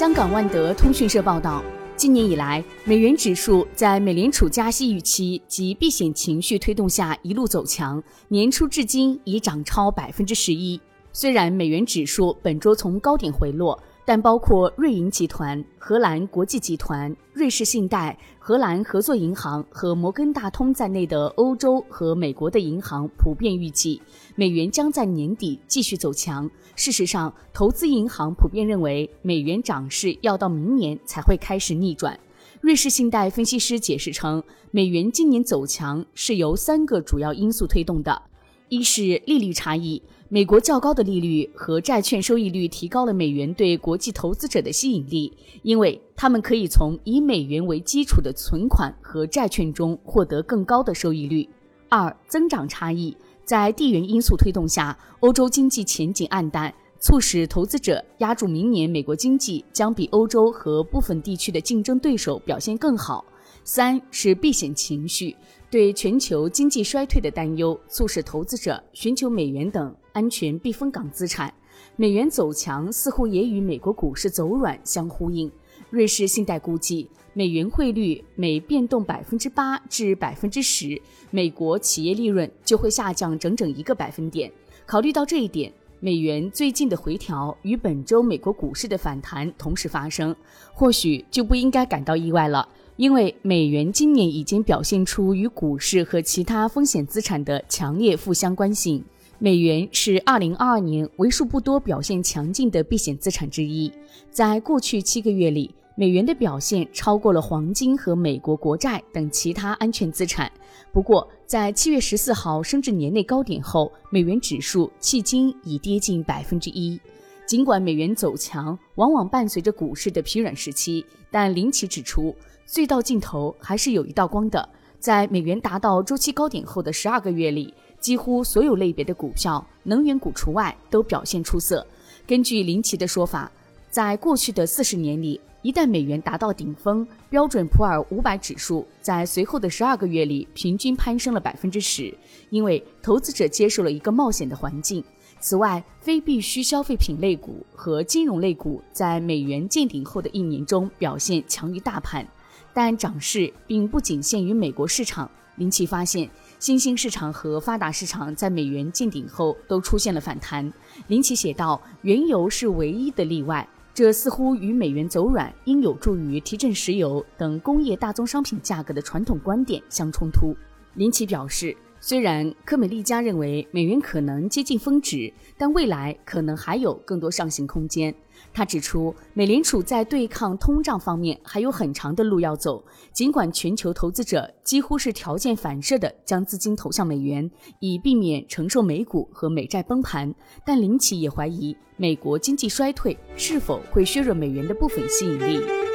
香港万德通讯社报道，今年以来，美元指数在美联储加息预期及避险情绪推动下一路走强，年初至今已涨超百分之十一。虽然美元指数本周从高点回落。但包括瑞银集团、荷兰国际集团、瑞士信贷、荷兰合作银行和摩根大通在内的欧洲和美国的银行普遍预计，美元将在年底继续走强。事实上，投资银行普遍认为，美元涨势要到明年才会开始逆转。瑞士信贷分析师解释称，美元今年走强是由三个主要因素推动的：一是利率差异。美国较高的利率和债券收益率提高了美元对国际投资者的吸引力，因为他们可以从以美元为基础的存款和债券中获得更高的收益率。二、增长差异，在地缘因素推动下，欧洲经济前景暗淡，促使投资者压住明年美国经济将比欧洲和部分地区的竞争对手表现更好。三是避险情绪，对全球经济衰退的担忧，促使投资者寻求美元等安全避风港资产。美元走强似乎也与美国股市走软相呼应。瑞士信贷估计，美元汇率每变动百分之八至百分之十，美国企业利润就会下降整整一个百分点。考虑到这一点，美元最近的回调与本周美国股市的反弹同时发生，或许就不应该感到意外了。因为美元今年已经表现出与股市和其他风险资产的强烈负相关性。美元是2022年为数不多表现强劲的避险资产之一。在过去七个月里，美元的表现超过了黄金和美国国债等其他安全资产。不过，在7月14号升至年内高点后，美元指数迄今已跌近百分之一。尽管美元走强往往伴随着股市的疲软时期，但林奇指出。隧道尽头还是有一道光的。在美元达到周期高点后的十二个月里，几乎所有类别的股票，能源股除外，都表现出色。根据林奇的说法，在过去的四十年里，一旦美元达到顶峰，标准普尔五百指数在随后的十二个月里平均攀升了百分之十，因为投资者接受了一个冒险的环境。此外，非必需消费品类股和金融类股在美元见顶后的一年中表现强于大盘。但涨势并不仅限于美国市场。林奇发现，新兴市场和发达市场在美元见顶后都出现了反弹。林奇写道：“原油是唯一的例外，这似乎与美元走软应有助于提振石油等工业大宗商品价格的传统观点相冲突。”林奇表示。虽然科美利加认为美元可能接近峰值，但未来可能还有更多上行空间。他指出，美联储在对抗通胀方面还有很长的路要走。尽管全球投资者几乎是条件反射地将资金投向美元，以避免承受美股和美债崩盘，但林奇也怀疑美国经济衰退是否会削弱美元的部分吸引力。